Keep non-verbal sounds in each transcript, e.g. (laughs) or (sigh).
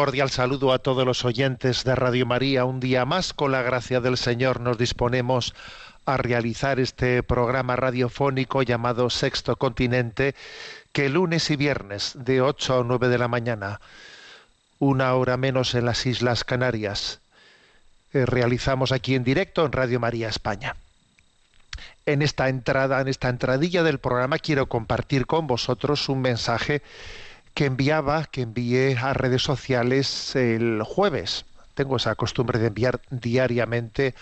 Cordial saludo a todos los oyentes de Radio María. Un día más, con la gracia del Señor, nos disponemos a realizar este programa radiofónico llamado Sexto Continente, que lunes y viernes de 8 a 9 de la mañana, una hora menos en las Islas Canarias, eh, realizamos aquí en directo en Radio María España. En esta entrada, en esta entradilla del programa, quiero compartir con vosotros un mensaje que enviaba, que envié a redes sociales el jueves. Tengo esa costumbre de enviar diariamente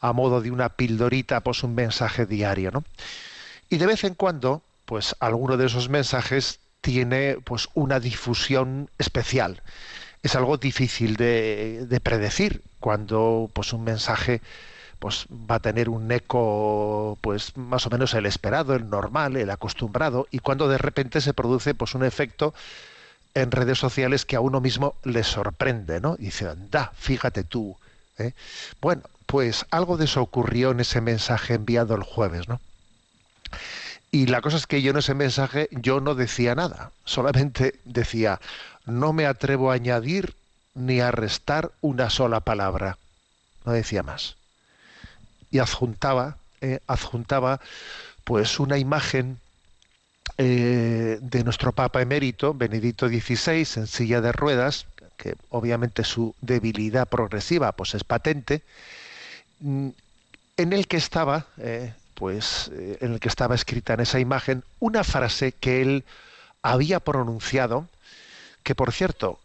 a modo de una pildorita, pues un mensaje diario, ¿no? Y de vez en cuando, pues alguno de esos mensajes tiene pues una difusión especial. Es algo difícil de, de predecir cuando pues un mensaje pues va a tener un eco pues más o menos el esperado, el normal, el acostumbrado y cuando de repente se produce pues un efecto en redes sociales que a uno mismo le sorprende, ¿no? Dice, anda, fíjate tú. ¿eh? Bueno, pues algo de eso ocurrió en ese mensaje enviado el jueves, ¿no? Y la cosa es que yo en ese mensaje yo no decía nada, solamente decía, no me atrevo a añadir ni a restar una sola palabra. No decía más y adjuntaba, eh, adjuntaba pues una imagen eh, de nuestro Papa emérito, Benedicto XVI, en silla de ruedas, que obviamente su debilidad progresiva pues es patente, mm, en el que estaba, eh, pues, en el que estaba escrita en esa imagen una frase que él había pronunciado, que por cierto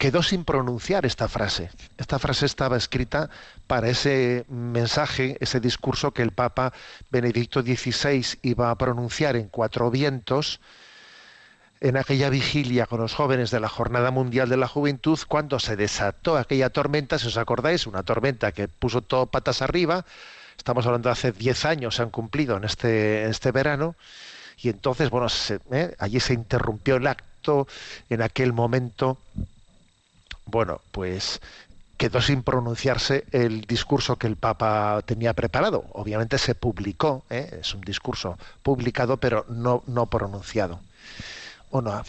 quedó sin pronunciar esta frase. Esta frase estaba escrita para ese mensaje, ese discurso que el Papa Benedicto XVI iba a pronunciar en Cuatro Vientos en aquella vigilia con los jóvenes de la Jornada Mundial de la Juventud, cuando se desató aquella tormenta, si os acordáis, una tormenta que puso todo patas arriba, estamos hablando de hace 10 años, se han cumplido en este, en este verano, y entonces, bueno, ¿eh? allí se interrumpió el acto en aquel momento bueno, pues quedó sin pronunciarse el discurso que el Papa tenía preparado. Obviamente se publicó, ¿eh? es un discurso publicado, pero no, no pronunciado. Bueno,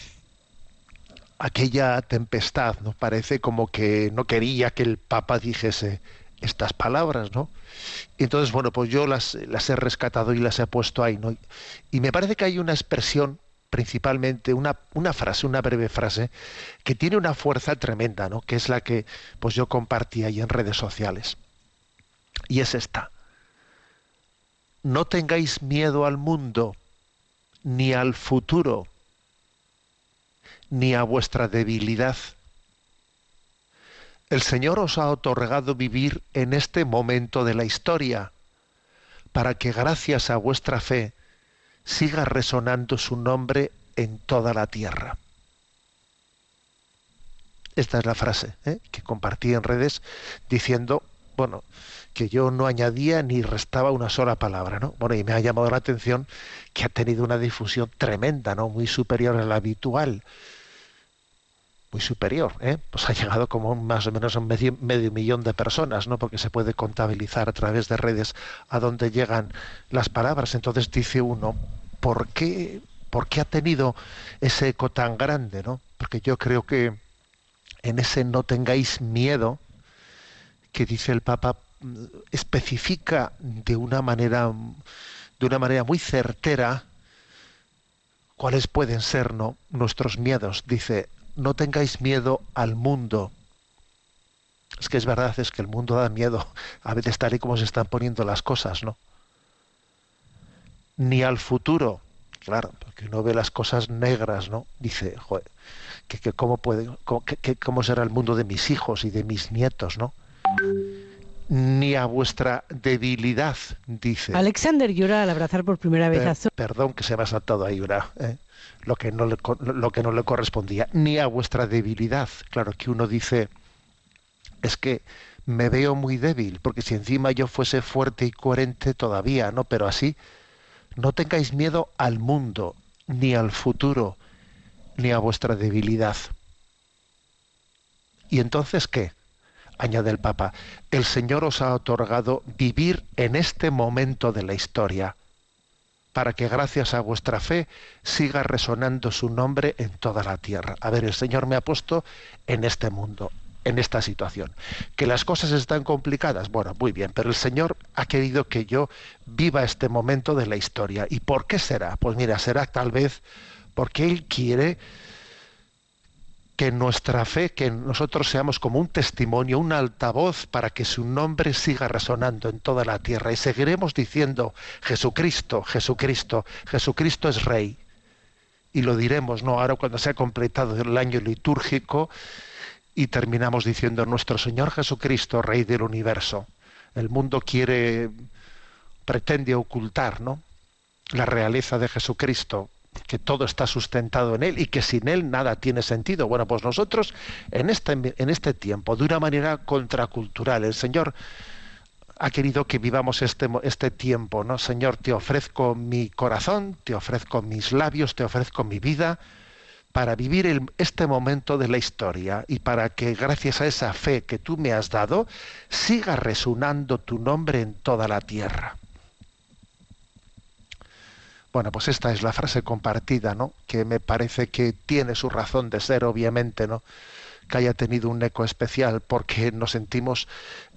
aquella tempestad, ¿no? Parece como que no quería que el Papa dijese estas palabras, ¿no? Entonces, bueno, pues yo las, las he rescatado y las he puesto ahí, ¿no? Y me parece que hay una expresión, principalmente, una, una frase, una breve frase, que tiene una fuerza tremenda, ¿no? Que es la que pues yo compartí ahí en redes sociales. Y es esta. No tengáis miedo al mundo, ni al futuro, ni a vuestra debilidad. El Señor os ha otorgado vivir en este momento de la historia, para que gracias a vuestra fe siga resonando su nombre en toda la tierra. Esta es la frase ¿eh? que compartí en redes diciendo, bueno, que yo no añadía ni restaba una sola palabra, ¿no? Bueno, y me ha llamado la atención que ha tenido una difusión tremenda, ¿no? Muy superior a la habitual. Muy superior, ¿eh? pues ha llegado como más o menos a medio, medio, millón de personas, ¿no? porque se puede contabilizar a través de redes a dónde llegan las palabras. Entonces dice uno, ¿por qué, ¿por qué ha tenido ese eco tan grande? ¿no? Porque yo creo que en ese no tengáis miedo, que dice el Papa, especifica de una manera, de una manera muy certera cuáles pueden ser ¿no? nuestros miedos. Dice, no tengáis miedo al mundo. Es que es verdad, es que el mundo da miedo, (laughs) a veces tal y como se están poniendo las cosas, ¿no? Ni al futuro, claro, porque uno ve las cosas negras, ¿no? Dice, joder, que, que cómo puede, cómo, que, cómo será el mundo de mis hijos y de mis nietos, ¿no? Ni a vuestra debilidad, dice. Alexander llora al abrazar por primera vez a Zo- Perdón que se me ha saltado ahí una, ¿eh? Lo, que no le, lo que no le correspondía, ni a vuestra debilidad. Claro que uno dice, es que me veo muy débil, porque si encima yo fuese fuerte y coherente todavía, ¿no? Pero así, no tengáis miedo al mundo, ni al futuro, ni a vuestra debilidad. ¿Y entonces qué? Añade el Papa, el Señor os ha otorgado vivir en este momento de la historia, para que gracias a vuestra fe siga resonando su nombre en toda la tierra. A ver, el Señor me ha puesto en este mundo, en esta situación. Que las cosas están complicadas, bueno, muy bien, pero el Señor ha querido que yo viva este momento de la historia. ¿Y por qué será? Pues mira, será tal vez porque Él quiere que nuestra fe, que nosotros seamos como un testimonio, un altavoz para que su nombre siga resonando en toda la tierra y seguiremos diciendo Jesucristo, Jesucristo, Jesucristo es Rey. Y lo diremos, ¿no? Ahora cuando se ha completado el año litúrgico y terminamos diciendo nuestro Señor Jesucristo, Rey del universo. El mundo quiere, pretende ocultar, ¿no? La realeza de Jesucristo, que todo está sustentado en él y que sin él nada tiene sentido. Bueno, pues nosotros en este, en este tiempo, de una manera contracultural, el Señor ha querido que vivamos este, este tiempo, ¿no? Señor, te ofrezco mi corazón, te ofrezco mis labios, te ofrezco mi vida para vivir este momento de la historia y para que gracias a esa fe que tú me has dado, siga resonando tu nombre en toda la tierra. Bueno, pues esta es la frase compartida, ¿no? Que me parece que tiene su razón de ser, obviamente, ¿no? Que haya tenido un eco especial porque nos sentimos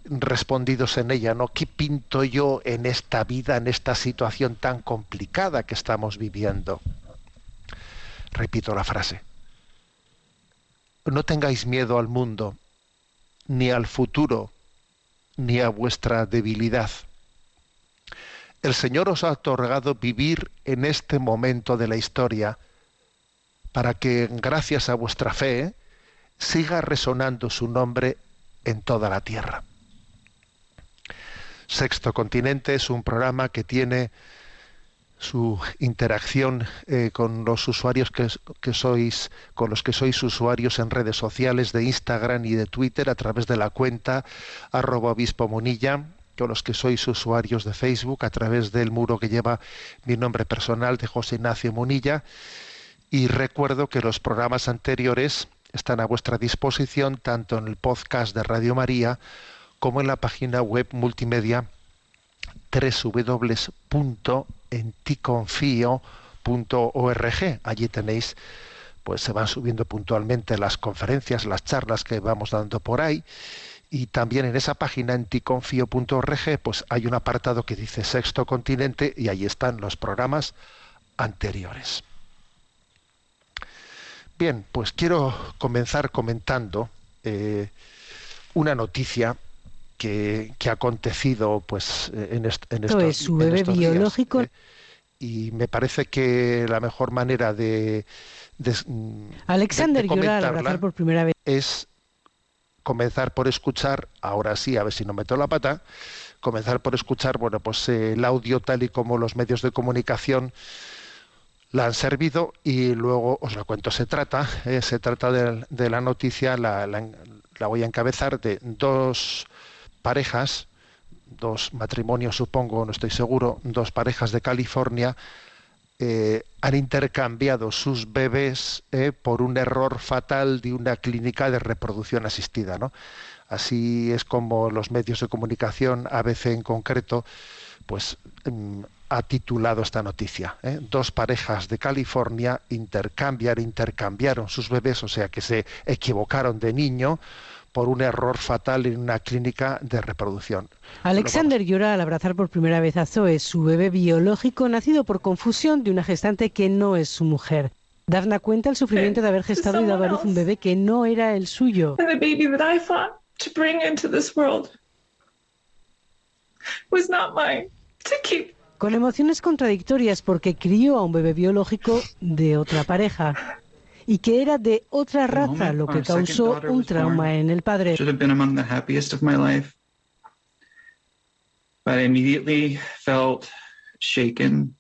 respondidos en ella, ¿no? ¿Qué pinto yo en esta vida, en esta situación tan complicada que estamos viviendo? Repito la frase. No tengáis miedo al mundo, ni al futuro, ni a vuestra debilidad. El Señor os ha otorgado vivir en este momento de la historia para que, gracias a vuestra fe, siga resonando su nombre en toda la tierra. Sexto Continente es un programa que tiene su interacción eh, con los usuarios que, sois, con los que sois usuarios en redes sociales de Instagram y de Twitter a través de la cuenta arroba obispo con los que sois usuarios de Facebook a través del muro que lleva mi nombre personal de José Ignacio Munilla. Y recuerdo que los programas anteriores están a vuestra disposición tanto en el podcast de Radio María como en la página web multimedia www.enticonfio.org. Allí tenéis, pues se van subiendo puntualmente las conferencias, las charlas que vamos dando por ahí. Y también en esa página enticonfio.org, pues hay un apartado que dice Sexto Continente y ahí están los programas anteriores. Bien, pues quiero comenzar comentando eh, una noticia que, que, ha acontecido pues en, est en Esto es su en bebé estos biológico. días, ¿eh? y me parece que la mejor manera de, de Alexander de, de llora al abrazar por primera vez. es comenzar por escuchar, ahora sí, a ver si no meto la pata, comenzar por escuchar, bueno, pues eh, el audio tal y como los medios de comunicación la han servido y luego os la cuento. Se trata, eh, se trata de, de la noticia, la, la, la, voy a encabezar, de dos parejas, dos matrimonios supongo, no estoy seguro, dos parejas de California eh, han intercambiado sus bebés eh, por un error fatal de una clínica de reproducción asistida. ¿no? Así es como los medios de comunicación, ABC en concreto, pues mm, ha titulado esta noticia. ¿eh? Dos parejas de California intercambiaron, intercambiaron sus bebés, o sea que se equivocaron de niño por un error fatal en una clínica de reproducción. Alexander llora al abrazar por primera vez a Zoe, su bebé biológico nacido por confusión de una gestante que no es su mujer. Daphna cuenta el sufrimiento de haber gestado y dado a luz un bebé que no era el suyo. Con emociones contradictorias porque crió a un bebé biológico de otra pareja y que era de otra raza, lo que causó un trauma en el padre. should have been among the happiest of my life. But I immediately felt shaken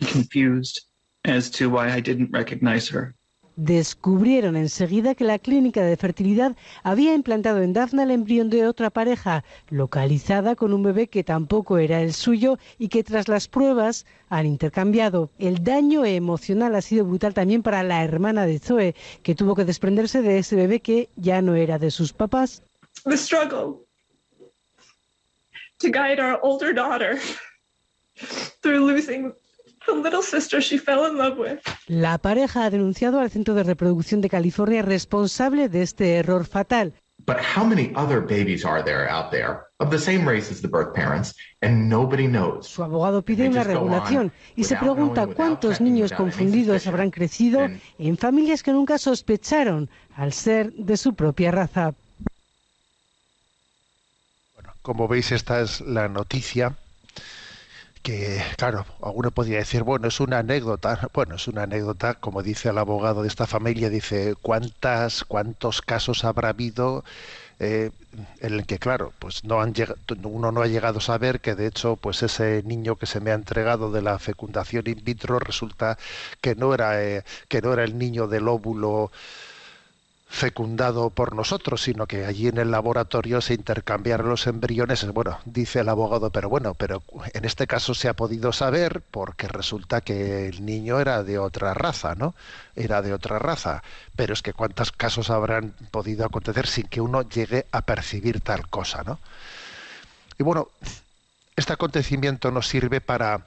and confused as to why I didn't recognize her. Descubrieron enseguida que la clínica de fertilidad había implantado en Daphne el embrión de otra pareja, localizada con un bebé que tampoco era el suyo y que tras las pruebas han intercambiado. El daño emocional ha sido brutal también para la hermana de Zoe, que tuvo que desprenderse de ese bebé que ya no era de sus papás. The struggle to guide our older daughter (laughs) through losing the little sister she fell in love with. La pareja ha denunciado al Centro de Reproducción de California responsable de este error fatal. But how many other babies are there out there of the same race as the birth parents and nobody knows? Su abogado pide una regulación y se pregunta cuántos niños confundidos habrán crecido en familias que nunca sospecharon al ser de su propia raza. Como veis, esta es la noticia que, claro, alguno podría decir, bueno, es una anécdota. Bueno, es una anécdota, como dice el abogado de esta familia, dice, ¿cuántas, cuántos casos habrá habido eh, en el que, claro, pues no han llegado, uno no ha llegado a saber que, de hecho, pues ese niño que se me ha entregado de la fecundación in vitro resulta que no era, eh, que no era el niño del óvulo fecundado por nosotros, sino que allí en el laboratorio se intercambiaron los embriones. Bueno, dice el abogado, pero bueno, pero en este caso se ha podido saber porque resulta que el niño era de otra raza, ¿no? Era de otra raza. Pero es que cuántos casos habrán podido acontecer sin que uno llegue a percibir tal cosa, ¿no? Y bueno, este acontecimiento nos sirve para,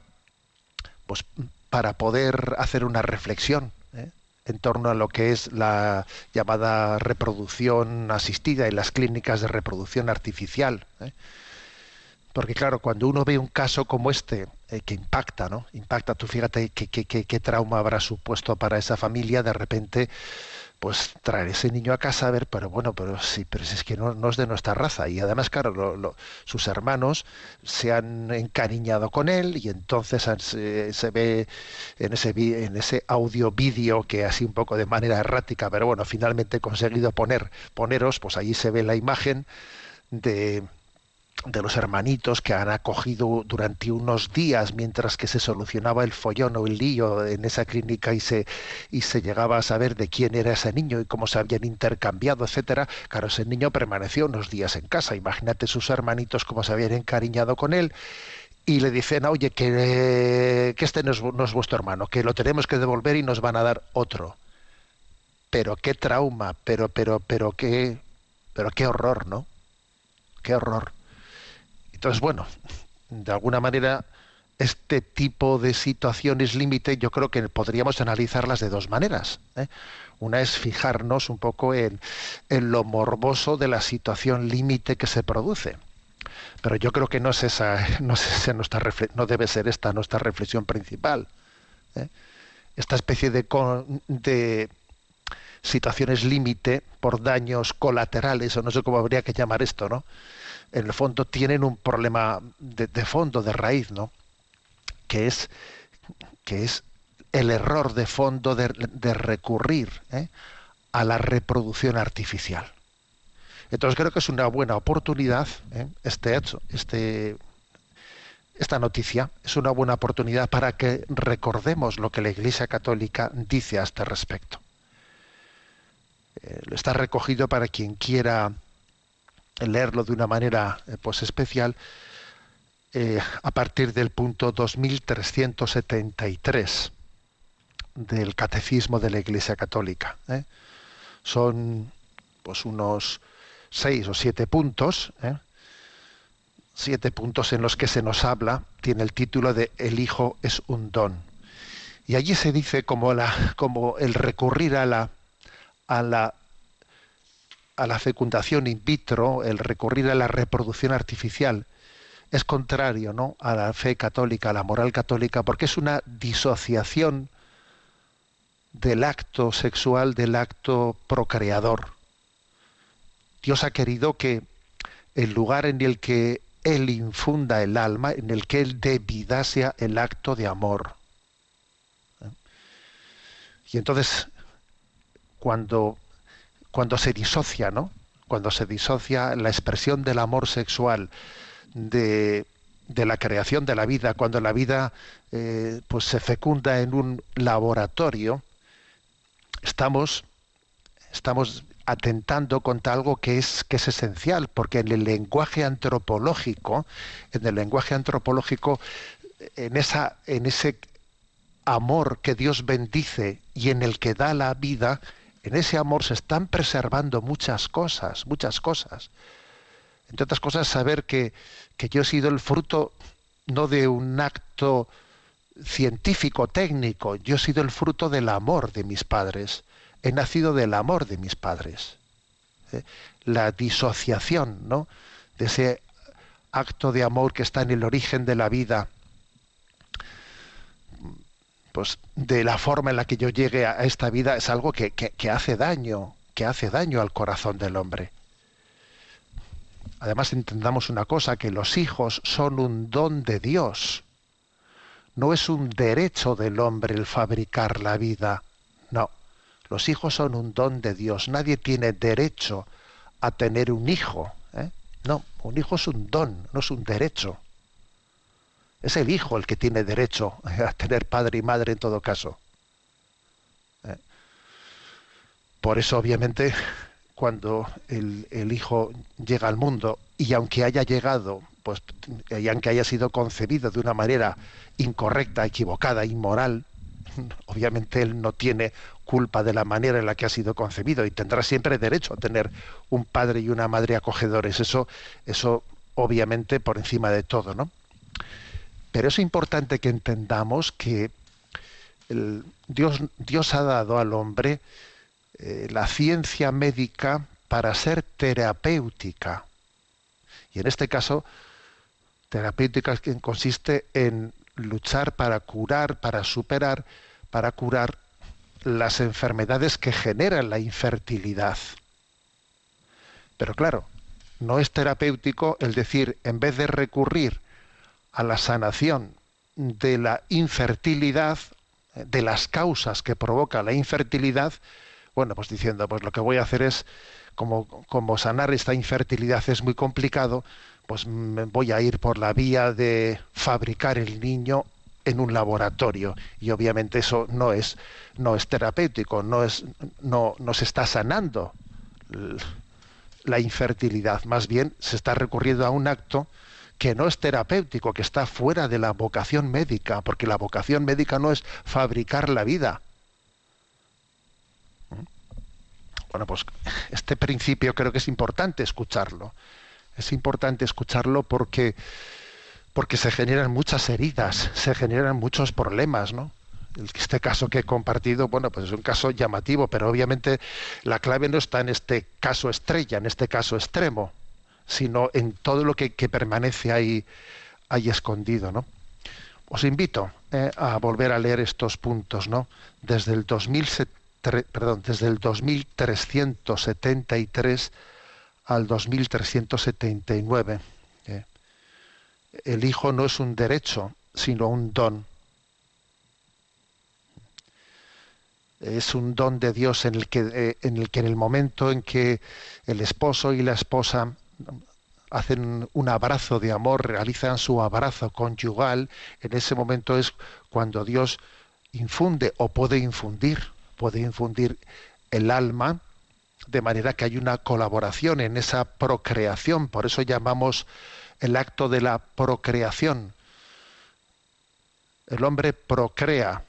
pues, para poder hacer una reflexión. En torno a lo que es la llamada reproducción asistida y las clínicas de reproducción artificial. ¿eh? Porque claro, cuando uno ve un caso como este, eh, que impacta, ¿no? Impacta, tú fíjate qué, qué, qué, qué trauma habrá supuesto para esa familia, de repente, pues traer ese niño a casa a ver, pero bueno, pero sí, pero si es que no, no es de nuestra raza. Y además, claro, lo- sus hermanos se han encariñado con él y entonces se, se ve en ese, en ese audio vídeo que así un poco de manera errática, pero bueno, finalmente he conseguido poner, poneros, pues allí se ve la imagen de de los hermanitos que han acogido durante unos días mientras que se solucionaba el follón o el lío en esa clínica y se y se llegaba a saber de quién era ese niño y cómo se habían intercambiado, etcétera. Claro, ese niño permaneció unos días en casa. Imagínate sus hermanitos cómo se habían encariñado con él y le dicen, oye, que, que este no es, no es vuestro hermano, que lo tenemos que devolver y nos van a dar otro. Pero qué trauma, pero, pero, pero qué, pero qué horror, ¿no? Qué horror. Entonces, bueno, de alguna manera, este tipo de situaciones límite yo creo que podríamos analizarlas de dos maneras. ¿eh? Una es fijarnos un poco en, en lo morboso de la situación límite que se produce. Pero yo creo que no es esa, (laughs) no, es esa no debe ser esta nuestra reflexión principal. ¿eh? Esta especie de, de situaciones límite por daños colaterales, o no sé cómo habría que llamar esto, ¿no? En el fondo tienen un problema de, fondo, de raíz, ¿no? Que es, que es el error de fondo de, de recurrir ¿eh? a la reproducción artificial. Entonces creo que es una buena oportunidad ¿eh? este hecho, este, esta noticia es una buena oportunidad para que recordemos lo que la Iglesia Católica dice a este respecto. Eh, está recogido para quien quiera leerlo de una manera eh, pues especial eh, a partir del punto 2373 del Catecismo de la Iglesia Católica. ¿eh? Son pues unos seis o siete puntos, ¿eh? siete puntos en los que se nos habla, tiene el título de El Hijo es un don. Y allí se dice como, la, como el recurrir a la, a la a la fecundación in vitro, el recurrir a la reproducción artificial, es contrario ¿no? a la fe católica, a la moral católica, porque es una disociación del acto sexual del acto procreador. Dios ha querido que el lugar en el que Él infunda el alma, en el que Él dé vida, sea el acto de amor. ¿Eh? Y entonces, cuando cuando se disocia, ¿no? Cuando se disocia la expresión del amor sexual de, la creación de la vida, cuando la vida eh, pues se fecunda en un laboratorio, estamos, estamos atentando contra algo que es, que es esencial, porque en el lenguaje antropológico, en el lenguaje antropológico, en, esa, en ese amor que Dios bendice y en el que da la vida, en ese amor se están preservando muchas cosas, muchas cosas. Entre otras cosas, saber que, que yo he sido el fruto no de un acto científico, técnico, yo he sido el fruto del amor de mis padres. He nacido del amor de mis padres. ¿Eh? La disociación, ¿no? De ese acto de amor que está en el origen de la vida pues de la forma en la que yo llegue a esta vida es algo que, que, hace daño, que hace daño al corazón del hombre. Además entendamos una cosa, que los hijos son un don de Dios. No es un derecho del hombre el fabricar la vida. No, los hijos son un don de Dios. Nadie tiene derecho a tener un hijo. ¿eh? No, un hijo es un don, no es un derecho. Es el hijo el que tiene derecho (laughs) a tener padre y madre en todo caso. ¿Eh? Por eso, obviamente, cuando el, el, hijo llega al mundo y aunque haya llegado, pues, y aunque haya sido concebido de una manera incorrecta, equivocada, inmoral, (laughs) obviamente él no tiene culpa de la manera en la que ha sido concebido y tendrá siempre derecho a tener un padre y una madre acogedores. Eso, eso obviamente por encima de todo, ¿no? Pero es importante que entendamos que Dios, Dios, ha dado al hombre eh, la ciencia médica para ser terapéutica. Y en este caso, terapéutica consiste en luchar para curar, para superar, para curar las enfermedades que generan la infertilidad. Pero claro, no es terapéutico el decir, en vez de recurrir a la sanación de la infertilidad, de las causas que provoca la infertilidad, bueno, pues diciendo, pues lo que voy a hacer es, como, como sanar esta infertilidad es muy complicado, pues me voy a ir por la vía de fabricar el niño en un laboratorio. Y obviamente eso no es no es terapéutico no es no, no se está sanando la infertilidad. Más bien se está recurriendo a un acto que no es terapéutico, que está fuera de la vocación médica, porque la vocación médica no es fabricar la vida. ¿Mm? Bueno, pues este principio creo que es importante escucharlo. Es importante escucharlo porque, porque se generan muchas heridas, se generan muchos problemas, ¿no? Este caso que he compartido, bueno, pues es un caso llamativo, pero obviamente la clave no está en este caso estrella, en este caso extremo sino en todo lo que, permanece ahí, ahí escondido, ¿no? Os invito eh, a volver a leer estos puntos, ¿no? Desde el, perdón, desde el 2373 al 2379. ¿eh? El hijo no es un derecho, sino un don. Es un don de Dios en el que, eh, en el que en el momento en que el esposo y la esposa hacen un abrazo de amor, realizan su abrazo conyugal, en ese momento es cuando Dios infunde o puede infundir, puede infundir el alma, de manera que hay una colaboración en esa procreación, por eso llamamos el acto de la procreación. El hombre procrea,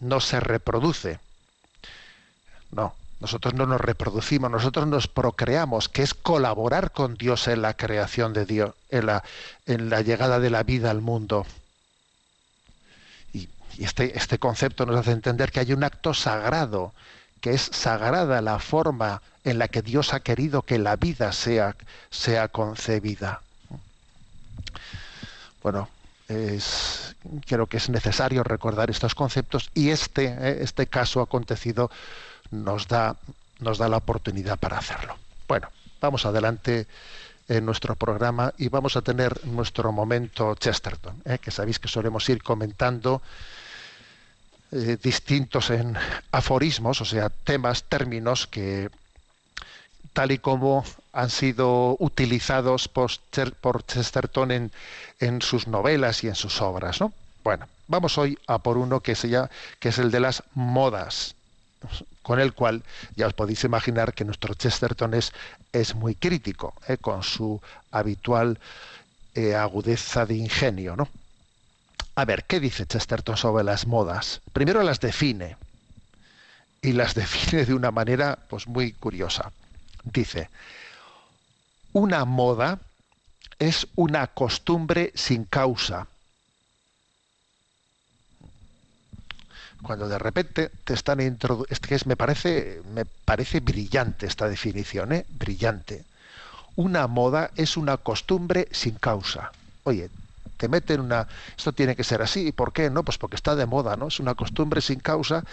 no se reproduce. No, nosotros no nos reproducimos, nosotros nos procreamos, que es colaborar con Dios en la creación de Dios, en la, llegada de la vida al mundo. Y, este, este concepto nos hace entender que hay un acto sagrado, que es sagrada la forma en la que Dios ha querido que la vida sea, concebida. Bueno, creo que es necesario recordar estos conceptos y este, eh, este caso acontecido nos da, nos da la oportunidad para hacerlo. Bueno, vamos adelante en nuestro programa y vamos a tener nuestro momento Chesterton, eh, que sabéis que solemos ir comentando eh, distintos en aforismos, o sea, temas, términos que tal y como han sido utilizados por, Chesterton en, en, sus novelas y en sus obras. ¿no? Bueno, vamos hoy a por uno que, se llama, que es el de las modas, con el cual ya os podéis imaginar que nuestro Chesterton es, es muy crítico, ¿eh? con su habitual eh, agudeza de ingenio. ¿no? A ver, ¿qué dice Chesterton sobre las modas? Primero las define, y las (laughs) define de una manera pues muy curiosa dice, una moda es una costumbre sin causa. Cuando de repente te están introduciendo, es me parece, me parece brillante esta definición, ¿eh? brillante. Una moda es una costumbre sin causa. Oye, te meten una, esto tiene que ser así, ¿por qué? No, pues porque está de moda, ¿no? Es una costumbre sin causa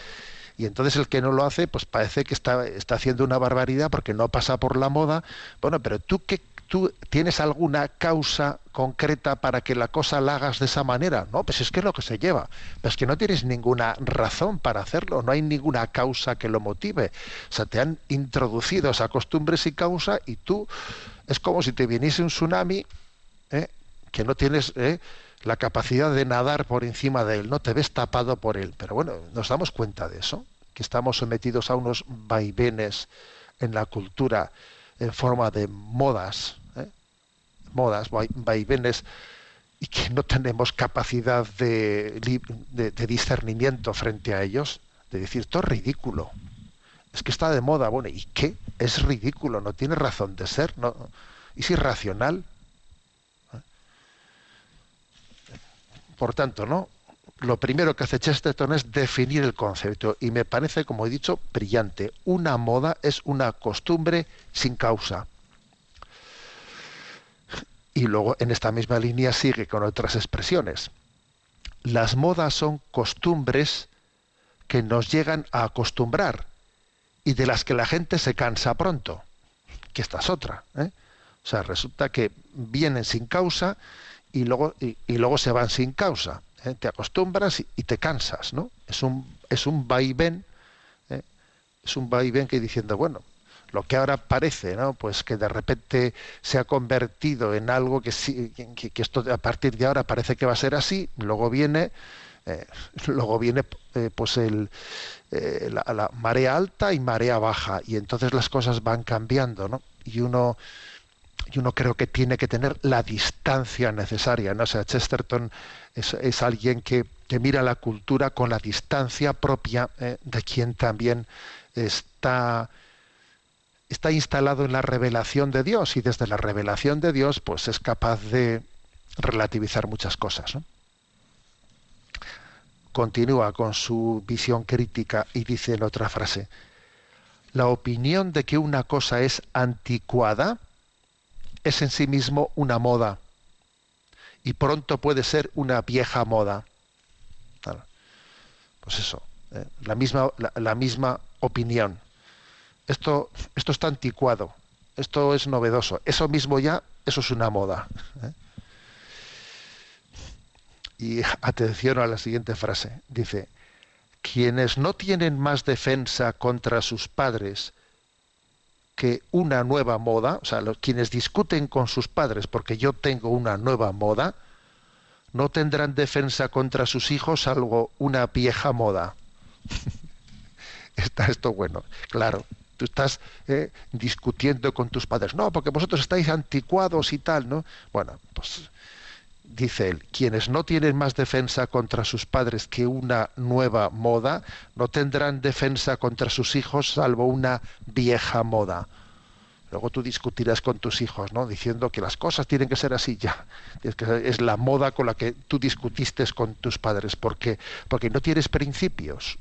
y entonces el que no lo hace, pues parece que está, está haciendo una barbaridad porque no pasa por la moda. Bueno, pero tú qué tú tienes alguna causa concreta para que la cosa la hagas de esa manera. No, pues es que es lo que se lleva. Pero es que no tienes ninguna razón para hacerlo, no hay ninguna causa que lo motive. O sea, te han introducido esa costumbre y causa y tú es como si te viniese un tsunami ¿eh? que no tienes ¿eh? la capacidad de nadar por encima de él, no te ves tapado por él. Pero bueno, nos damos cuenta de eso, que estamos sometidos a unos vaivenes en la cultura en forma de modas, ¿eh? modas, vaivenes, y que no tenemos capacidad de, discernimiento frente a ellos, de decir, esto es ridículo, es que está de moda, bueno, ¿y qué? Es ridículo, no tiene razón de ser, no, es irracional. Por tanto, ¿no? Lo primero que hace Chesterton es definir el concepto y me parece, como he dicho, brillante. Una moda es una costumbre sin causa. Y luego en esta misma línea sigue con otras expresiones. Las modas son costumbres que nos llegan a acostumbrar y de las que la gente se cansa pronto. Que esta es otra. ¿eh? O sea, resulta que vienen sin causa y luego, y, y luego se van sin causa. ¿Eh? Te acostumbras y, te cansas, ¿no? Es un, es un vaivén, ¿eh? es un vaivén que diciendo, bueno, lo que ahora parece, ¿no? Pues que de repente se ha convertido en algo que, sí, que, esto a partir de ahora parece que va a ser así, luego viene, eh, (laughs) luego viene pues el, la, la, marea alta y marea baja, y entonces las cosas van cambiando, ¿no? Y uno y uno creo que tiene que tener la distancia necesaria. ¿no? O sea, Chesterton es, es alguien que, que, mira la cultura con la distancia propia eh, de quien también está, está instalado en la revelación de Dios y desde la revelación de Dios pues es capaz de relativizar muchas cosas. ¿no? Continúa con su visión crítica y dice en otra frase, la opinión de que una cosa es anticuada, es en sí mismo una moda y pronto puede ser una vieja moda. Pues eso, ¿eh? la, misma, la, misma opinión. Esto, esto está anticuado, esto es novedoso, eso mismo ya, eso es una moda. ¿eh? Y atención a la siguiente frase, dice, quienes no tienen más defensa contra sus padres que una nueva moda, o sea, los, quienes discuten con sus padres porque yo tengo una nueva moda, no tendrán defensa contra sus hijos salvo una vieja moda. (laughs) Está esto bueno, claro. Tú estás eh, discutiendo con tus padres, no, porque vosotros estáis anticuados y tal, ¿no? Bueno, pues dice él, quienes no tienen más defensa contra sus padres que una nueva moda, no tendrán defensa contra sus hijos salvo una vieja moda. Luego tú discutirás con tus hijos, ¿no? Diciendo que las cosas tienen que ser así ya. Es, es la moda con la que tú discutiste con tus padres. ¿Por qué? Porque no tienes principios.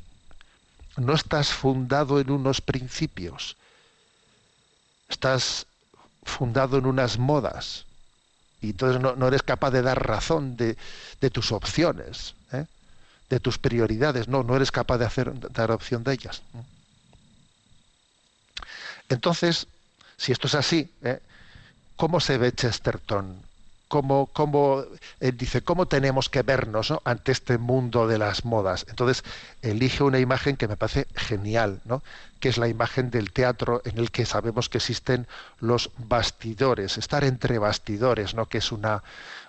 No estás fundado en unos principios. Estás fundado en unas modas. Y entonces no, no eres capaz de dar razón de, de tus opciones, ¿eh? de tus prioridades. No, no eres capaz de hacer, dar opción de ellas. Entonces, si esto es así, ¿eh? ¿cómo se ve Chesterton? ¿Cómo, él dice, ¿cómo tenemos que vernos ¿no? ante este mundo de las modas? Entonces, elige una imagen que me parece genial, ¿no? que es la imagen del teatro en el que sabemos que existen los bastidores, estar entre bastidores, ¿no? que es una,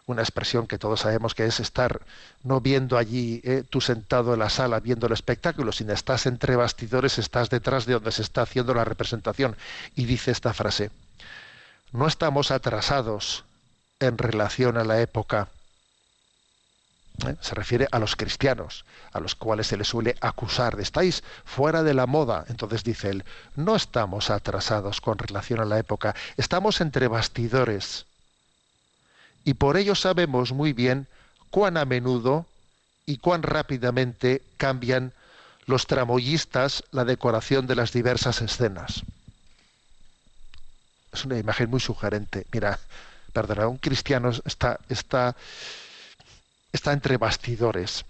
una expresión que todos sabemos que es estar no viendo allí, eh, tú sentado en la sala viendo el espectáculo, sino estás entre bastidores, estás detrás de donde se está haciendo la representación. Y dice esta frase, no estamos atrasados en relación a la época. ¿Eh? Se refiere a los cristianos, a los cuales se les suele acusar de estáis fuera de la moda. Entonces dice él, no estamos atrasados con relación a la época, estamos entre bastidores. Y por ello sabemos muy bien cuán a menudo y cuán rápidamente cambian los tramoyistas la decoración de las diversas escenas. Es una imagen muy sugerente. Mira, un cristiano está, está, está entre bastidores.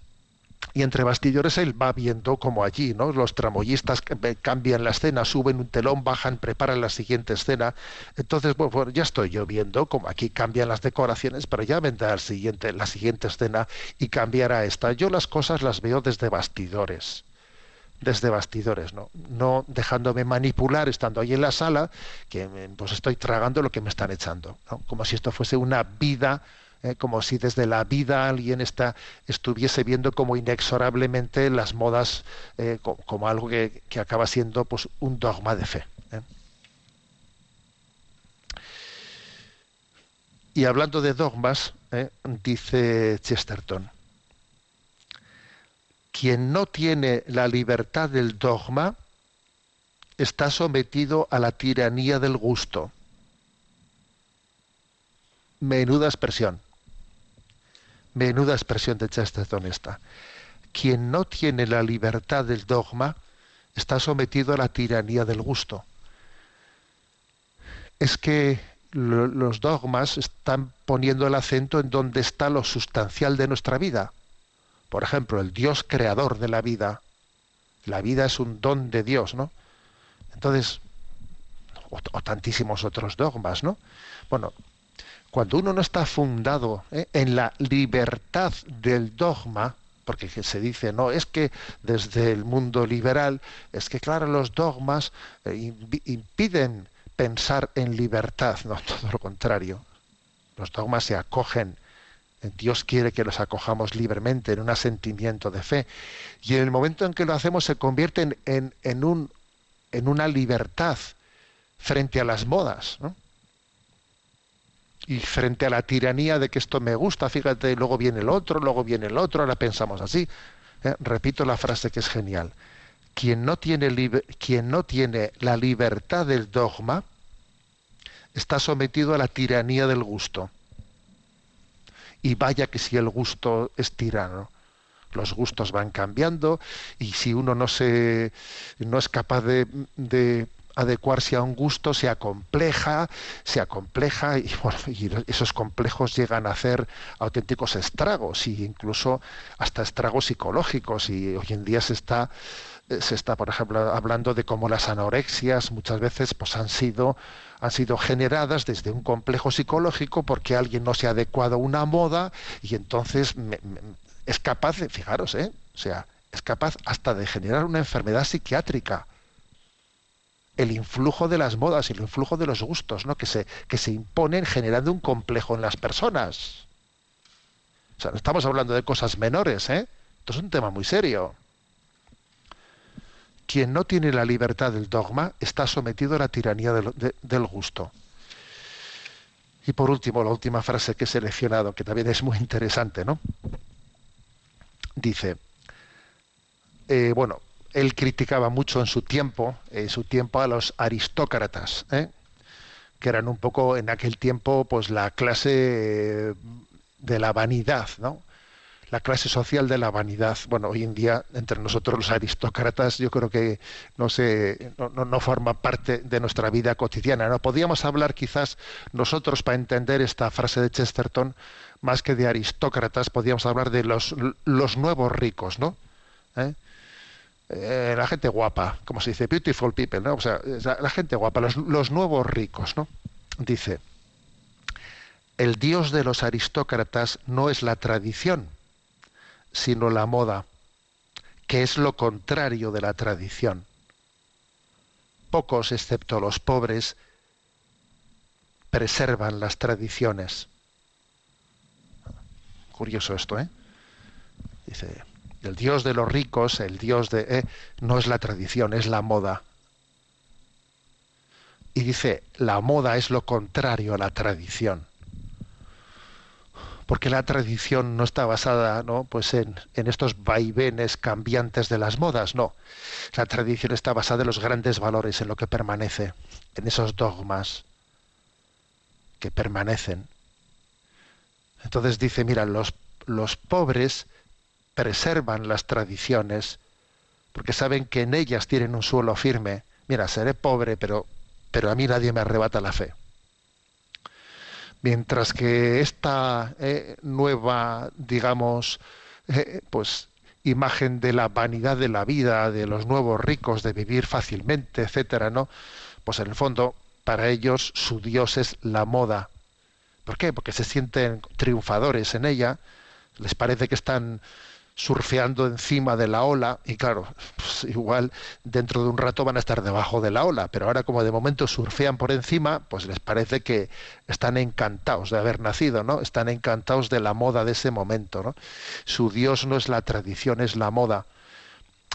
Y entre bastidores él va viendo como allí, ¿no? Los tramoyistas cambian la escena, suben un telón, bajan, preparan la siguiente escena. Entonces, bueno, ya estoy yo viendo como aquí cambian las decoraciones, pero ya vendrá siguiente, la siguiente escena y cambiará esta. Yo las cosas las veo desde bastidores desde bastidores, ¿no? Dejándome manipular estando ahí en la sala, que pues estoy tragando lo que me están echando. Como si esto fuese una vida, eh, como si desde la vida alguien está, estuviese viendo como inexorablemente las modas eh, como, como, algo que, que, acaba siendo pues un dogma de fe. ¿eh? Y hablando de dogmas, dice Chesterton, quien no tiene la libertad del dogma está sometido a la tiranía del gusto. Menuda expresión. Menuda expresión de Chesterton esta. Quien no tiene la libertad del dogma está sometido a la tiranía del gusto. Es que los dogmas están poniendo el acento en donde está lo sustancial de nuestra vida por ejemplo, el Dios creador de la vida. La vida es un don de Dios, ¿no? Entonces, o, tantísimos otros dogmas, ¿no? Bueno, cuando uno no está fundado ¿eh? en la libertad del dogma, porque se dice, no, es que desde el mundo liberal, es que claro, los dogmas eh, impiden pensar en libertad, no, (laughs) todo lo contrario. Los dogmas se acogen Dios quiere que los acojamos libremente en un asentimiento de fe. Y en el momento en que lo hacemos se convierten en, en, un, en una libertad frente a las modas. Y frente a la tiranía de que esto me gusta, fíjate, luego viene el otro, luego viene el otro, ahora pensamos así. ¿eh? Repito la frase que es genial. Quien no, tiene quien no tiene la libertad del dogma está sometido a la tiranía del gusto y vaya que si el gusto es tirano los gustos van cambiando y si uno no se no es capaz de, de adecuarse a un gusto se acompleja, se acompleja y, (laughs) bueno, y, esos complejos llegan a hacer auténticos estragos e incluso hasta estragos psicológicos. Y hoy en día se está se está por ejemplo hablando de cómo las anorexias muchas veces pues han sido han sido generadas desde un complejo psicológico porque alguien no se ha adecuado a una moda y entonces es capaz de, fijaros, ¿eh? o sea, es capaz hasta de generar una enfermedad psiquiátrica. El influjo de las modas y el influjo de los gustos, ¿no? Que se, que se imponen generando un complejo en las personas. O sea, no estamos hablando de cosas menores, ¿eh? Esto es un tema muy serio. Quien no tiene la libertad del dogma está sometido a la tiranía del, de- del gusto. Y por último, la última frase que he seleccionado, que también es muy interesante, ¿no? Dice, eh, bueno, él criticaba mucho en su tiempo, en su tiempo a los aristócratas, ¿eh? que eran un poco en aquel tiempo, pues la clase eh, de la vanidad, ¿no? La clase social de la vanidad. Bueno, hoy en día entre nosotros los aristócratas, yo creo que no se, no, no, no forma parte de nuestra vida cotidiana. No podríamos hablar quizás nosotros para entender esta frase de Chesterton, más que de aristócratas, podríamos hablar de los, los nuevos ricos, ¿no? ¿Eh? Eh, la gente guapa, como se dice, beautiful people, ¿no? O sea, la gente guapa, los, los nuevos ricos, ¿no? Dice, el dios de los aristócratas no es la tradición, sino la moda, que es lo contrario de la tradición. Pocos, excepto los pobres, preservan las tradiciones. Curioso esto, ¿eh? Dice, el dios de los ricos, el dios de... eh, no es la tradición, es la moda. Y dice, la moda es lo contrario a la tradición. Porque la tradición no está basada ¿no? Pues en, en estos vaivenes cambiantes de las modas, no. La tradición está basada en los grandes valores, en lo que permanece, en esos dogmas que permanecen. Entonces dice, mira, los, los pobres preservan las tradiciones porque saben que en ellas tienen un suelo firme. Mira, seré pobre, pero, pero a mí nadie me arrebata la fe. Mientras que esta eh, nueva, digamos, eh, pues imagen de la vanidad de la vida, de los nuevos ricos, de vivir fácilmente, etcétera, ¿no? Pues en el fondo, para ellos su Dios es la moda. ¿Por qué? Porque se sienten triunfadores en ella, les parece que están surfeando encima de la ola y claro, pues igual dentro de un rato van a estar debajo de la ola, pero ahora como de momento surfean por encima, pues les parece que están encantados de haber nacido, ¿no? Están encantados de la moda de ese momento, ¿no? Su Dios no es la tradición, es la moda.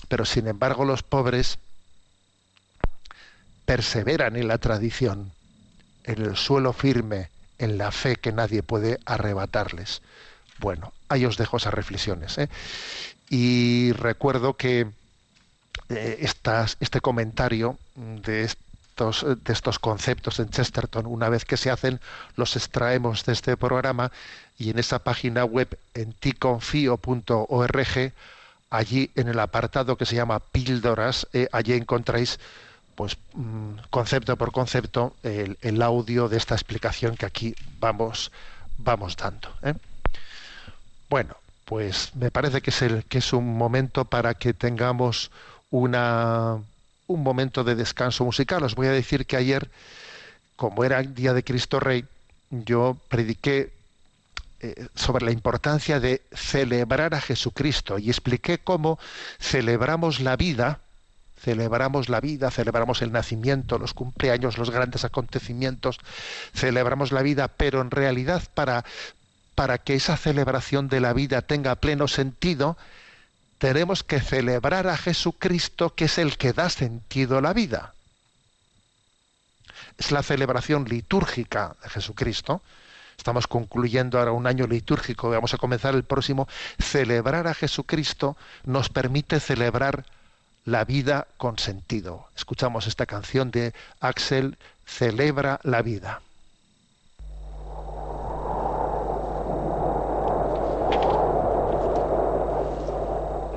Pero sin embargo los pobres perseveran en la tradición, en el suelo firme, en la fe que nadie puede arrebatarles. Bueno, ahí os dejo esas reflexiones. ¿eh? Y recuerdo que eh, este comentario de estos, de estos conceptos en Chesterton, una vez que se hacen, los extraemos de este programa y en esa página web en ticonfio.org, allí en el apartado que se llama píldoras, eh, allí encontráis pues mm, concepto por concepto el, audio de esta explicación que aquí vamos vamos dando. ¿eh? Bueno, pues me parece que es, un momento para que tengamos un momento de descanso musical. Os voy a decir que ayer, como era el Día de Cristo Rey, yo prediqué eh, sobre la importancia de celebrar a Jesucristo y expliqué cómo celebramos la vida, celebramos la vida, celebramos el nacimiento, los cumpleaños, los grandes acontecimientos, celebramos la vida, pero en realidad para, para que esa celebración de la vida tenga pleno sentido, tenemos que celebrar a Jesucristo, que es el que da sentido a la vida. Es la celebración litúrgica de Jesucristo. Estamos concluyendo ahora un año litúrgico, vamos a comenzar el próximo. Celebrar a Jesucristo nos permite celebrar la vida con sentido. Escuchamos esta canción de Axel, Celebra la vida.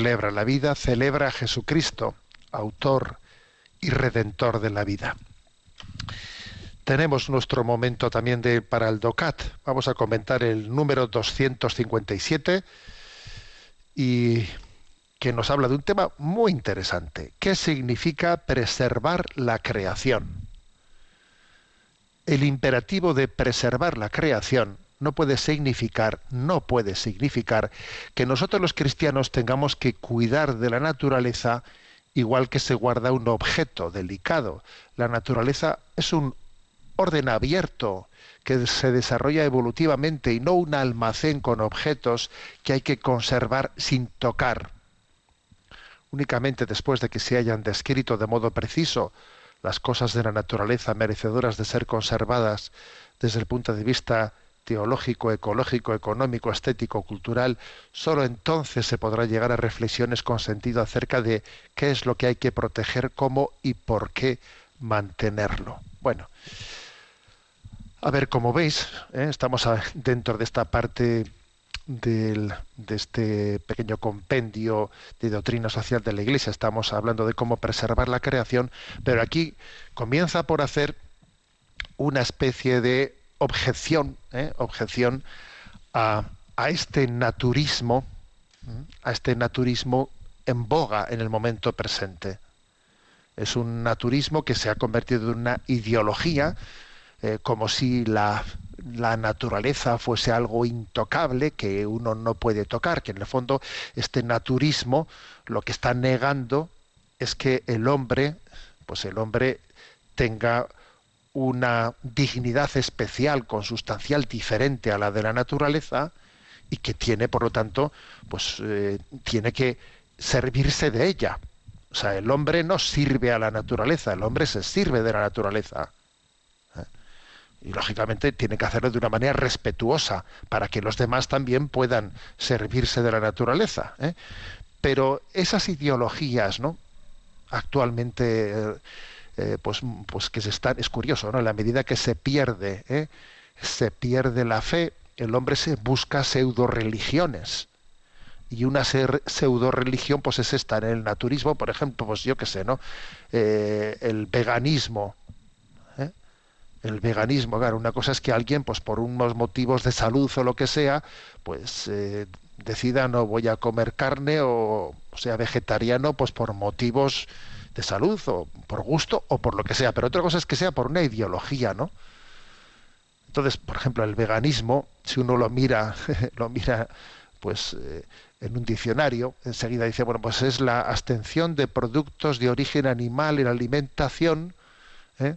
Celebra la vida, celebra a Jesucristo, autor y redentor de la vida. Tenemos nuestro momento también de para el DOCAT. Vamos a comentar el número 257 y que nos habla de un tema muy interesante. ¿Qué significa preservar la creación? El imperativo de preservar la creación no puede significar, no puede significar que nosotros los cristianos tengamos que cuidar de la naturaleza igual que se guarda un objeto delicado. La naturaleza es un orden abierto que se desarrolla evolutivamente y no un almacén con objetos que hay que conservar sin tocar. Únicamente después de que se hayan descrito de modo preciso las cosas de la naturaleza merecedoras de ser conservadas desde el punto de vista teológico, ecológico, económico, estético, cultural, sólo entonces se podrá llegar a reflexiones con sentido acerca de qué es lo que hay que proteger, cómo y por qué mantenerlo. Bueno, a ver, como veis, ¿eh? estamos dentro de esta parte de este pequeño compendio de doctrina social de la Iglesia. Estamos hablando de cómo preservar la creación, pero aquí comienza por hacer una especie de objeción, ¿eh? objeción a, a este naturismo, ¿m? a este naturismo en boga en el momento presente. Es un naturismo que se ha convertido en una ideología, eh, como si la, la naturaleza fuese algo intocable que uno no puede tocar, que en el fondo este naturismo lo que está negando es que el hombre, pues el hombre tenga una dignidad especial, consustancial, diferente a la de la naturaleza y que tiene, por lo tanto, pues eh, tiene que servirse de ella. O sea, el hombre no sirve a la naturaleza, el hombre se sirve de la naturaleza. ¿eh? Y lógicamente tiene que hacerlo de una manera respetuosa para que los demás también puedan servirse de la naturaleza. ¿eh? Pero esas ideologías, ¿no? Actualmente, eh, pues, pues que se están, es curioso, ¿no? En la medida que se pierde, ¿eh? se pierde la fe, el hombre se busca pseudo religiones y una pseudo religión pues es esta en el naturismo por ejemplo pues yo qué sé no Eh, el veganismo ¿eh? El veganismo, claro, una cosa es que alguien, pues por unos motivos de salud o lo que sea, pues decida no voy a comer carne o, sea vegetariano, pues por motivos de salud o por gusto o por lo que sea. Pero otra cosa es que sea por una ideología, ¿no? Entonces, por ejemplo, el veganismo, si uno lo mira, (laughs) lo mira, pues eh, en un diccionario, enseguida dice, bueno, pues es la abstención de productos de origen animal en alimentación, ¿eh?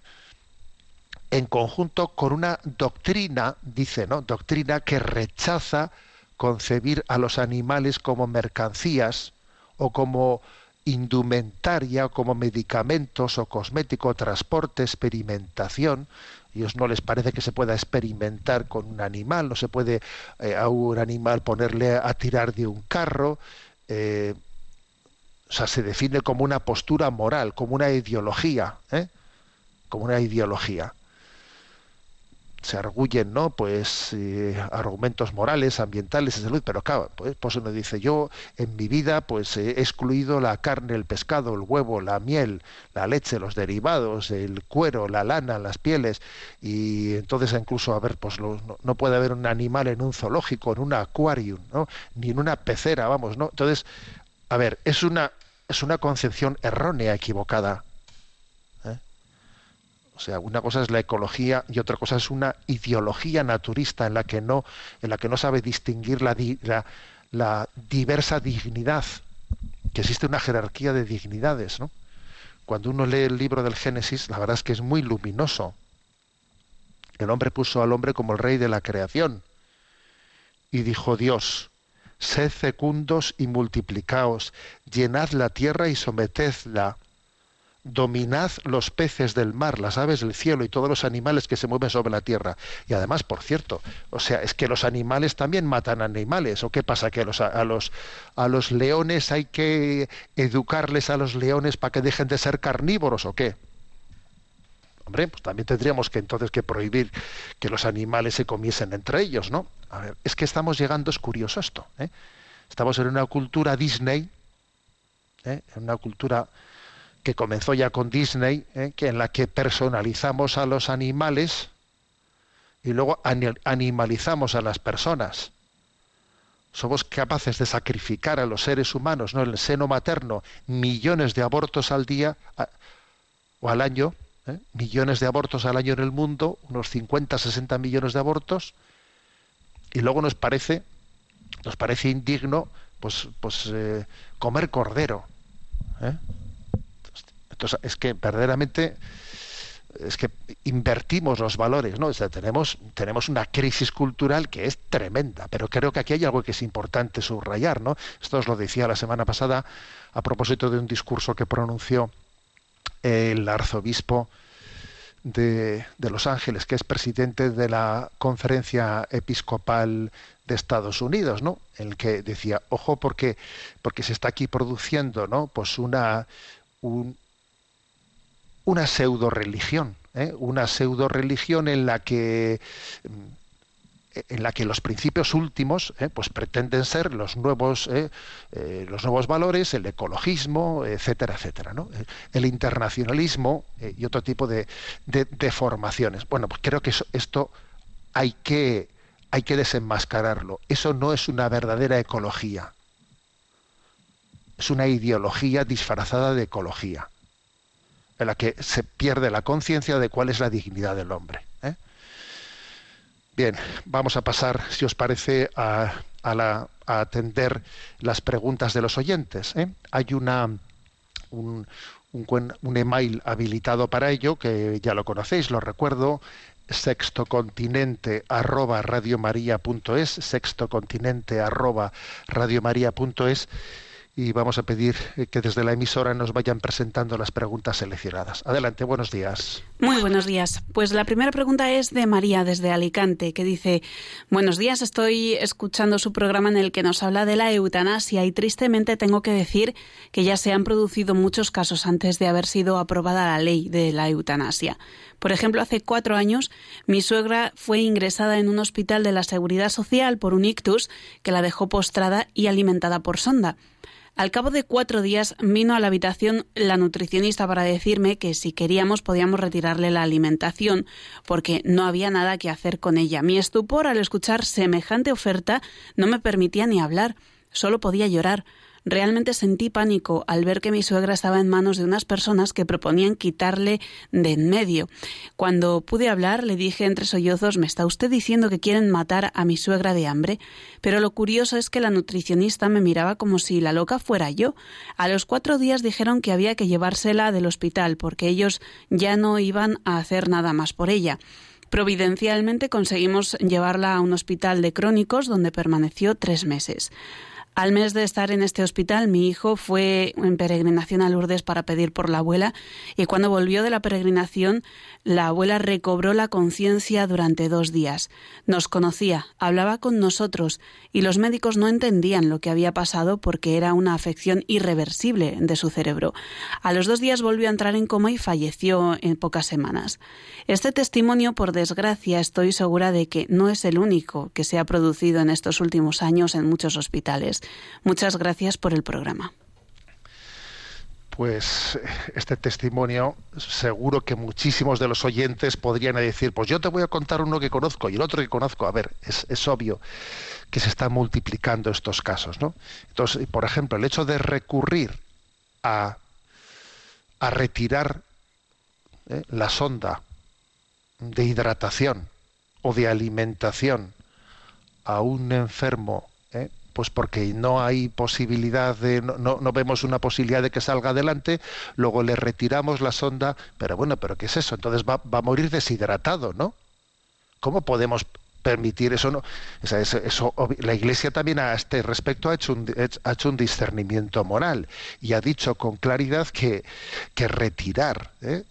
en conjunto con una doctrina, dice, ¿no? Doctrina que rechaza concebir a los animales como mercancías o como indumentaria como medicamentos o cosmético, transporte, experimentación. A ellos no les parece que se pueda experimentar con un animal, no se puede eh, a un animal ponerle a tirar de un carro. Eh, o sea, se define como una postura moral, como una ideología, ¿eh? como una ideología se arguyen no pues eh, argumentos morales ambientales de salud pero claro pues, pues uno dice yo en mi vida pues he excluido la carne el pescado el huevo la miel la leche los derivados el cuero la lana las pieles y entonces incluso a ver pues no, no, puede haber un animal en un zoológico en un acuario no ni en una pecera vamos no entonces a ver es una es una concepción errónea equivocada o sea, una cosa es la ecología y otra cosa es una ideología naturista en la que no, en la que no sabe distinguir la, diversa dignidad, que existe una jerarquía de dignidades. ¿no? Cuando uno lee el libro del Génesis, la verdad es que es muy luminoso. El hombre puso al hombre como el rey de la creación. Y dijo Dios, sed fecundos y multiplicaos, llenad la tierra y sometedla dominad los peces del mar, las aves del cielo y todos los animales que se mueven sobre la tierra. Y además, por cierto, o sea, es que los animales también matan animales. ¿O qué pasa? ¿Que a los, a los, a los leones hay que educarles a los leones para que dejen de ser carnívoros o qué? Hombre, pues también tendríamos que entonces que prohibir que los animales se comiesen entre ellos, ¿no? A ver, es que estamos llegando, es curioso esto, ¿eh? Estamos en una cultura Disney, ¿eh? en una cultura que comenzó ya con Disney, ¿eh? que en la que personalizamos a los animales y luego animalizamos a las personas. Somos capaces de sacrificar a los seres humanos, ¿no? En el seno materno, millones de abortos al día o al año, ¿eh? millones de abortos al año en el mundo, unos 50, 60 millones de abortos, y luego nos parece, nos parece indigno, pues, pues eh, comer cordero. Entonces, es que verdaderamente es que invertimos los valores, ¿no? O sea, tenemos, tenemos una crisis cultural que es tremenda, pero creo que aquí hay algo que es importante subrayar, ¿no? Esto os lo decía la semana pasada a propósito de un discurso que pronunció el arzobispo de, de Los Ángeles, que es presidente de la conferencia episcopal de Estados Unidos, ¿no? En el que decía, ojo, porque, porque se está aquí produciendo, ¿no? Pues una, un, una pseudo religión, ¿eh? una pseudo religión en la que en la que los principios últimos ¿eh? pues pretenden ser los nuevos ¿eh? Los nuevos valores el ecologismo etcétera etcétera ¿no? el internacionalismo y otro tipo de, de, formaciones bueno pues creo que eso, esto hay que hay que desenmascararlo eso no es una verdadera ecología es una ideología disfrazada de ecología en la que se pierde la conciencia de cuál es la dignidad del hombre. ¿eh? Bien, vamos a pasar, si os parece, a, a, atender las preguntas de los oyentes. ¿eh? Hay una, un, un, email habilitado para ello, que ya lo conocéis, lo recuerdo, sextocontinente arroba radiomaria.es, sextocontinente arroba radiomaria.es y vamos a pedir eh, que desde la emisora nos vayan presentando las preguntas seleccionadas. Adelante, buenos días. Muy buenos días. Pues la primera pregunta es de María desde Alicante, que dice, buenos días, estoy escuchando su programa en el que nos habla de la eutanasia y tristemente tengo que decir que ya se han producido muchos casos antes de haber sido aprobada la ley de la eutanasia. Por ejemplo, hace cuatro años mi suegra fue ingresada en un hospital de la Seguridad Social por un ictus que la dejó postrada y alimentada por sonda. Al cabo de cuatro días vino a la habitación la nutricionista para decirme que si queríamos podíamos retirarle la alimentación, porque no había nada que hacer con ella. Mi estupor al escuchar semejante oferta no me permitía ni hablar, solo podía llorar. Realmente sentí pánico al ver que mi suegra estaba en manos de unas personas que proponían quitarle de en medio. Cuando pude hablar, le dije entre sollozos ¿Me está usted diciendo que quieren matar a mi suegra de hambre? Pero lo curioso es que la nutricionista me miraba como si la loca fuera yo. A los cuatro días dijeron que había que llevársela del hospital porque ellos ya no iban a hacer nada más por ella. Providencialmente conseguimos llevarla a un hospital de crónicos donde permaneció tres meses. Al mes de estar en este hospital, mi hijo fue en peregrinación a Lourdes para pedir por la abuela y cuando volvió de la peregrinación, la abuela recobró la conciencia durante dos días. Nos conocía, hablaba con nosotros y los médicos no entendían lo que había pasado porque era una afección irreversible de su cerebro. A los dos días volvió a entrar en coma y falleció en pocas semanas. Este testimonio, por desgracia, estoy segura de que no es el único que se ha producido en estos últimos años en muchos hospitales. Muchas gracias por el programa. Pues este testimonio, seguro que muchísimos de los oyentes podrían decir, pues yo te voy a contar uno que conozco y el otro que conozco. A ver, es, es obvio que se están multiplicando estos casos, ¿no? Entonces, por ejemplo, el hecho de recurrir a, a retirar ¿eh? la sonda de hidratación o de alimentación a un enfermo. Pues porque no hay posibilidad de, no, no, vemos una posibilidad de que salga adelante, luego le retiramos la sonda, pero bueno, pero ¿qué es eso? Entonces va, va a morir deshidratado, ¿no? ¿Cómo podemos permitir eso? No? Eso, la Iglesia también a este respecto ha hecho un, ha hecho un discernimiento moral y ha dicho con claridad que, que retirar, ¿eh?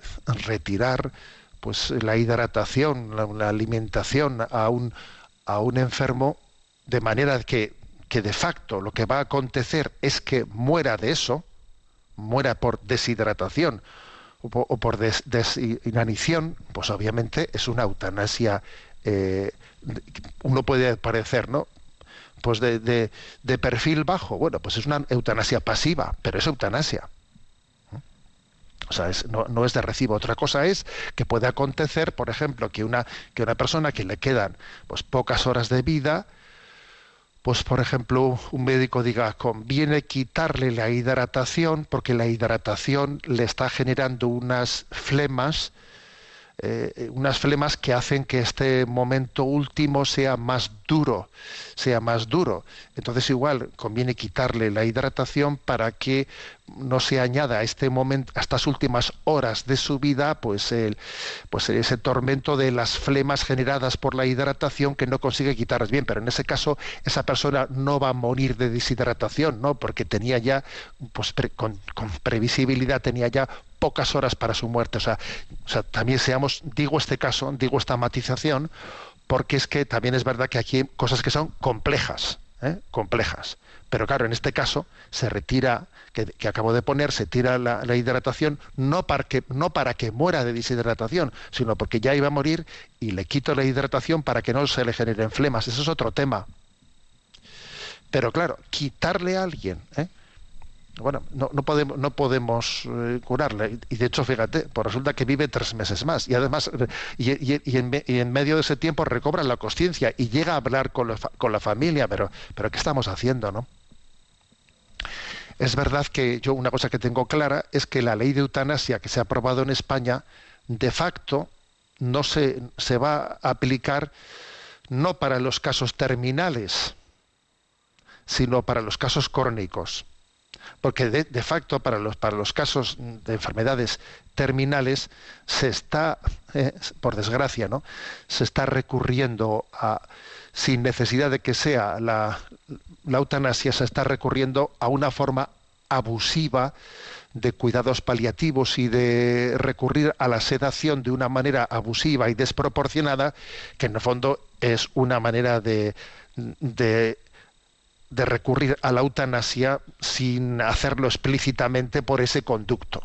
retirar pues la hidratación, la, la alimentación a un, a un enfermo de manera que que de facto lo que va a acontecer es que muera de eso, muera por deshidratación o por, desinanición, pues obviamente es una eutanasia, eh, uno puede parecer, ¿no? Pues de, perfil bajo, bueno, pues es una eutanasia pasiva, pero es eutanasia. O sea, no, no, es de recibo. Otra cosa es que puede acontecer, por ejemplo, que una, que una persona que le quedan pues pocas horas de vida, pues por ejemplo un médico diga conviene quitarle la hidratación porque la hidratación le está generando unas flemas eh, unas flemas que hacen que este momento último sea más duro, sea más duro. Entonces igual conviene quitarle la hidratación para que no se añada a este momento, a estas últimas horas de su vida, pues el, pues ese tormento de las flemas generadas por la hidratación que no consigue quitarlas bien. Pero en ese caso esa persona no va a morir de deshidratación, ¿no? Porque tenía ya, pues con, con previsibilidad tenía ya pocas horas para su muerte. O sea, o sea, también seamos, digo este caso, digo esta matización, porque es que también es verdad que aquí hay cosas que son complejas, ¿eh? complejas. Pero claro, en este caso se retira, que, acabo de poner, se tira la, la, hidratación no para, que, no para que muera de deshidratación, sino porque ya iba a morir y le quito la hidratación para que no se le generen flemas. Eso es otro tema. Pero claro, quitarle a alguien, ¿eh? Bueno, no, no podemos, no podemos eh, curarle. Y de hecho, fíjate, pues resulta que vive tres meses más. Y además, y, y, y, en, y en, medio de ese tiempo recobra la conciencia y llega a hablar con la, con la familia. Pero, pero, ¿qué estamos haciendo, no? Es verdad que yo una cosa que tengo clara es que la ley de eutanasia que se ha aprobado en España, de facto, no se, se va a aplicar no para los casos terminales, sino para los casos crónicos porque de, facto para los, para los casos de enfermedades terminales se está, eh, por desgracia, ¿no? se está recurriendo a, sin necesidad de que sea la, la eutanasia, se está recurriendo a una forma abusiva de cuidados paliativos y de recurrir a la sedación de una manera abusiva y desproporcionada, que en el fondo es una manera de de recurrir a la eutanasia sin hacerlo explícitamente por ese conducto.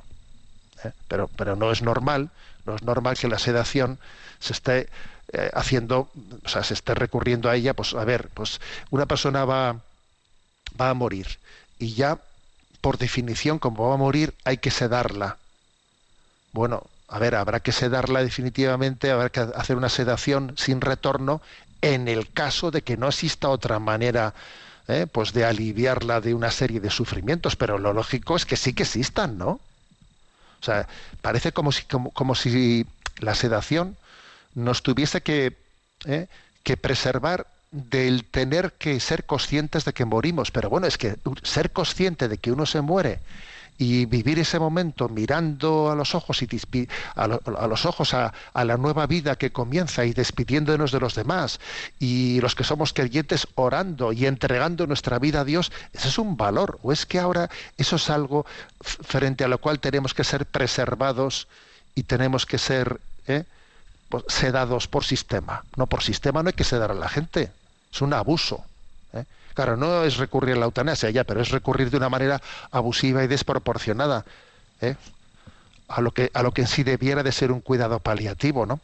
¿eh? Pero, pero no es normal, no es normal que la sedación se esté eh, haciendo, o sea, se esté recurriendo a ella, pues a ver, pues una persona va, va a morir y ya por definición, como va a morir, hay que sedarla. Bueno, a ver, habrá que sedarla definitivamente, habrá que hacer una sedación sin retorno en el caso de que no exista otra manera ¿eh? pues de aliviarla de una serie de sufrimientos, pero lo lógico es que sí que existan, ¿no? O sea, parece como si, como, como si la sedación nos tuviese que, ¿eh? que preservar del tener que ser conscientes de que morimos. Pero bueno, es que ser consciente de que uno se muere y vivir ese momento mirando a los ojos y a, lo- a los ojos a, la nueva vida que comienza y despidiéndonos de los demás y los que somos creyentes orando y entregando nuestra vida a Dios, ese es un valor. ¿O es que ahora eso es algo frente a lo cual tenemos que ser preservados y tenemos que ser ¿eh? pues, sedados por sistema? No, por sistema no hay que sedar a la gente. Es un abuso. Claro, no es recurrir a la eutanasia ya, pero es recurrir de una manera abusiva y desproporcionada ¿eh? a lo que a lo que en sí debiera de ser un cuidado paliativo, ¿no?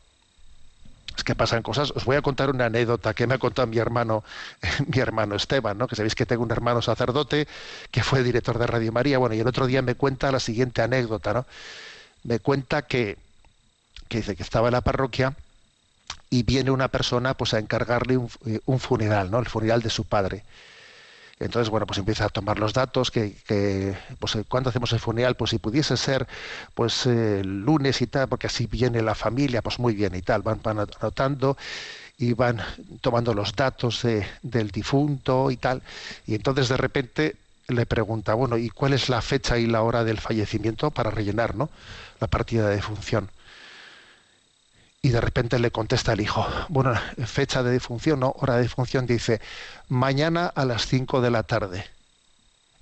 Es que pasan cosas. Os voy a contar una anécdota que me ha contado mi hermano, (laughs) mi hermano Esteban, ¿no? Que sabéis que tengo un hermano sacerdote que fue director de Radio María. Bueno, y el otro día me cuenta la siguiente anécdota, ¿no? Me cuenta que, que dice que estaba en la parroquia y viene una persona pues a encargarle un, eh, un funeral, ¿no? El funeral de su padre. Entonces, bueno, pues empieza a tomar los datos, que, pues eh, cuándo hacemos el funeral, pues si pudiese ser pues eh, lunes y tal, porque así viene la familia, pues muy bien y tal, van, anotando y van tomando los datos de- del difunto y tal, y entonces de repente le pregunta, bueno, ¿y cuál es la fecha y la hora del fallecimiento para rellenar, ¿no? La partida de defunción. Y de repente le contesta el hijo, bueno, fecha de defunción, no, hora de defunción, dice, mañana a las 5 de la tarde.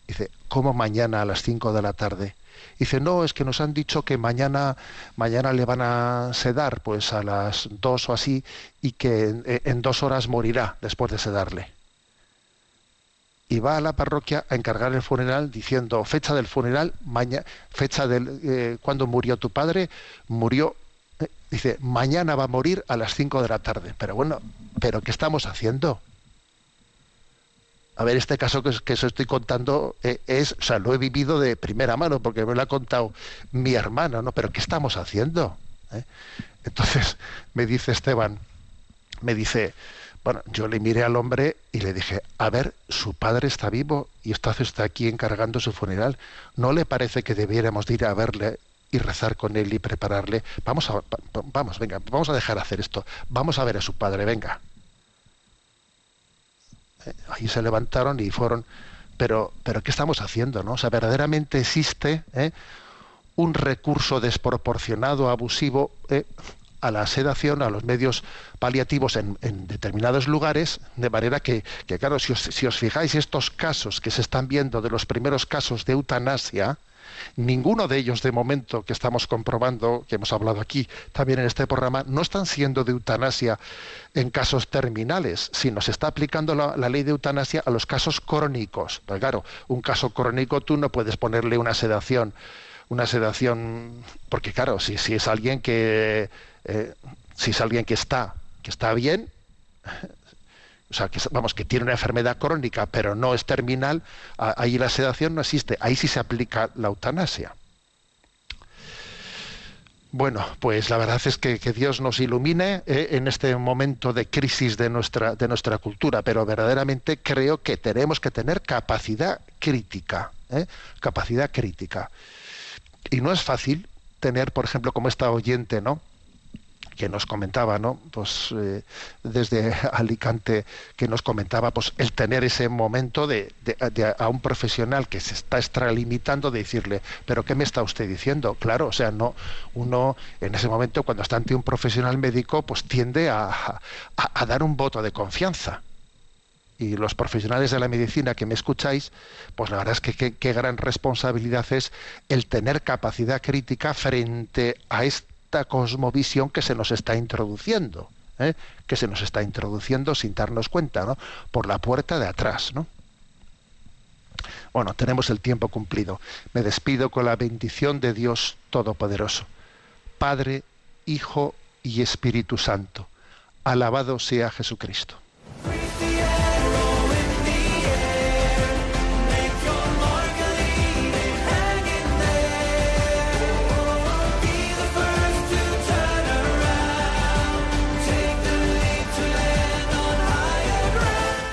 Dice, ¿cómo mañana a las 5 de la tarde? Dice, no, es que nos han dicho que mañana, mañana le van a sedar, pues a las 2 o así, y que en, dos horas morirá después de sedarle. Y va a la parroquia a encargar el funeral diciendo, fecha del funeral, mañana, fecha del, eh, cuando murió tu padre, murió dice, mañana va a morir a las 5 de la tarde. Pero bueno, ¿pero qué estamos haciendo? A ver, este caso que, os- que os estoy contando eh, es, o sea, lo he vivido de primera mano porque me lo ha contado mi hermano, ¿no? Pero ¿qué estamos haciendo? ¿Eh? Entonces (laughs) me dice Esteban, me dice, bueno, yo le miré al hombre y le dije, a ver, su padre está vivo y está aquí encargando su funeral. ¿No le parece que debiéramos de ir a verle y rezar con él y prepararle? Vamos, a, va- va- vamos, venga, vamos a dejar hacer esto. Vamos a ver a su padre, venga. Eh, Ahí se levantaron y fueron, pero, pero ¿qué estamos haciendo? ¿no? O sea, verdaderamente existe ¿eh? un recurso desproporcionado, abusivo, ¿eh? a la sedación, a los medios paliativos en, en determinados lugares, de manera que, que, claro, si os, si os fijáis estos casos que se están viendo de los primeros casos de eutanasia, ninguno de ellos de momento que estamos comprobando, que hemos hablado aquí también en este programa, no están siendo de eutanasia en casos terminales, sino se está aplicando la, ley de eutanasia a los casos crónicos. Pues claro, un caso crónico tú no puedes ponerle una sedación, una sedación, porque claro, si, si es alguien que eh, si es alguien que está que está bien, o sea, que vamos, que tiene una enfermedad crónica, pero no es terminal, ahí la sedación no existe, ahí sí se aplica la eutanasia. Bueno, pues la verdad es que, que Dios nos ilumine eh, en este momento de crisis de nuestra, de nuestra cultura, pero verdaderamente creo que tenemos que tener capacidad crítica, ¿eh? capacidad crítica. Y no es fácil tener, por ejemplo, como esta oyente, ¿no? Que nos comentaba, ¿no? Pues eh, desde (laughs) Alicante que nos comentaba, pues el tener ese momento de, a un profesional que se está extralimitando de decirle, pero qué me está usted diciendo, claro, o sea, no uno en ese momento cuando está ante un profesional médico, pues tiende a, a- dar un voto de confianza. Y los profesionales de la medicina que me escucháis, pues la verdad es que qué, gran responsabilidad es el tener capacidad crítica frente a esta cosmovisión que se nos está introduciendo, ¿eh? que se nos está introduciendo sin darnos cuenta, ¿no? Por la puerta de atrás, ¿no? Bueno, tenemos el tiempo cumplido. Me despido con la bendición de Dios Todopoderoso. Padre, Hijo y Espíritu Santo. Alabado sea Jesucristo.